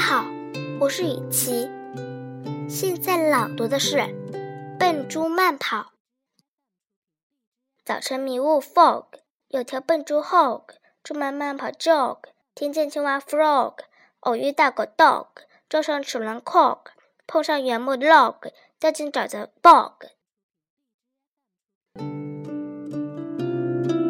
好，我是雨琪。现在朗读的是《笨猪慢跑》。早晨迷雾 （fog），有条笨猪 （hog） 出门慢跑 （jog），听见青蛙 （frog），偶遇大狗 （dog），撞上齿轮 （cog），碰上原木 （log），掉进沼泽 （bog）。